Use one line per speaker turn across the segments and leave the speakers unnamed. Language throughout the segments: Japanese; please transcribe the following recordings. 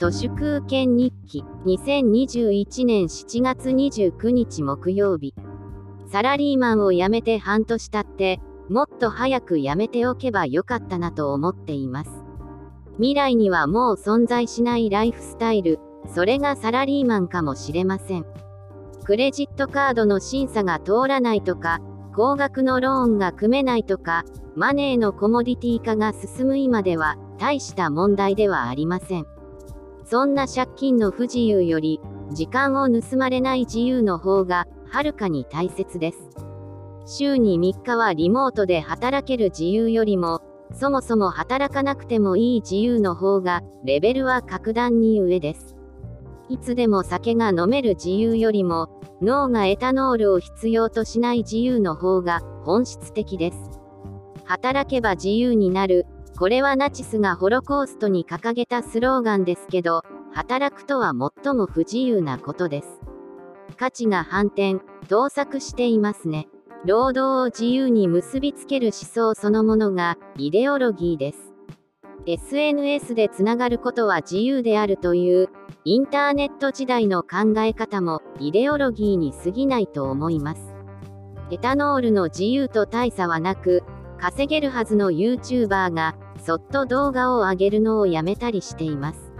都市空権日記2021年7月29日木曜日。サラリーマンを辞めて半年経ってもっと早く辞めておけばよかったなと思っています。未来にはもう存在しないライフスタイルそれがサラリーマンかもしれません。クレジットカードの審査が通らないとか高額のローンが組めないとかマネーのコモディティ化が進む今では大した問題ではありません。そんな借金の不自由より、時間を盗まれない自由の方が、はるかに大切です。週に3日はリモートで働ける自由よりも、そもそも働かなくてもいい自由の方が、レベルは格段に上です。いつでも酒が飲める自由よりも、脳がエタノールを必要としない自由の方が本質的です。働けば自由になるこれはナチスがホロコーストに掲げたスローガンですけど、働くとは最も不自由なことです。価値が反転、盗作していますね。労働を自由に結びつける思想そのものが、イデオロギーです。SNS でつながることは自由であるという、インターネット時代の考え方も、イデオロギーに過ぎないと思います。エタノールの自由と大差はなく、稼げるはずの YouTuber が、そっと動画を上げるのをやめたりしています。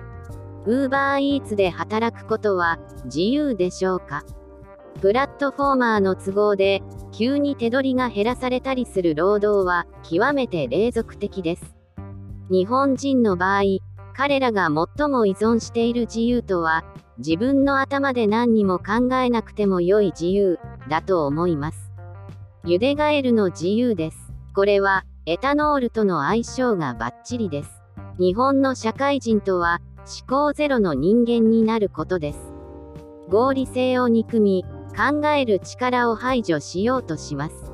UberEats で働くことは自由でしょうか？プラットフォーマーの都合で急に手取りが減らされたりする労働は極めて隷属的です。日本人の場合、彼らが最も依存している自由とは自分の頭で何にも考えなくても良い自由だと思います。ゆでガエルの自由です。これはエタノールとの相性がバッチリです。日本の社会人とは、思考ゼロの人間になることです。合理性を憎み、考える力を排除しようとします。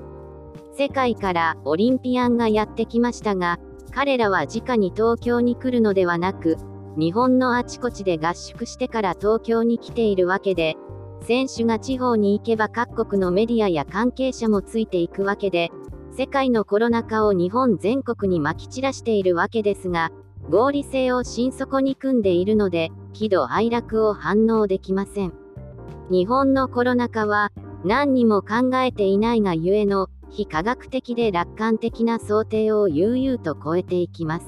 世界からオリンピアンがやってきましたが、彼らは直に東京に来るのではなく、日本のあちこちで合宿してから東京に来ているわけで、選手が地方に行けば各国のメディアや関係者もついていくわけで、世界のコロナ禍を日本全国にまき散らしているわけですが、合理性を心底に組んでいるので、喜怒哀楽を反応できません。日本のコロナ禍は、何にも考えていないがゆえの、非科学的で楽観的な想定を悠々と超えていきます。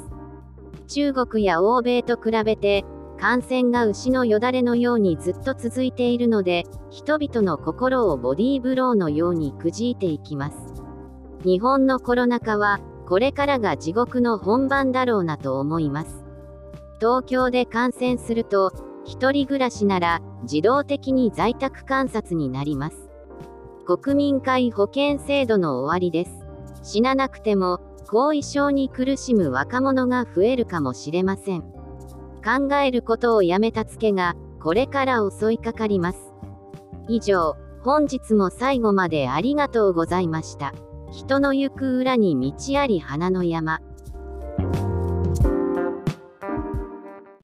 中国や欧米と比べて、感染が牛のよだれのようにずっと続いているので、人々の心をボディーブローのようにくじいていきます。日本のコロナ禍は、これからが地獄の本番だろうなと思います。東京で感染すると、一人暮らしなら、自動的に在宅観察になります。国民皆保険制度の終わりです。死ななくても、後遺症に苦しむ若者が増えるかもしれません。考えることをやめたツケが、これから襲いかかります。以上、本日も最後までありがとうございました。人の行く裏に道あり花の山。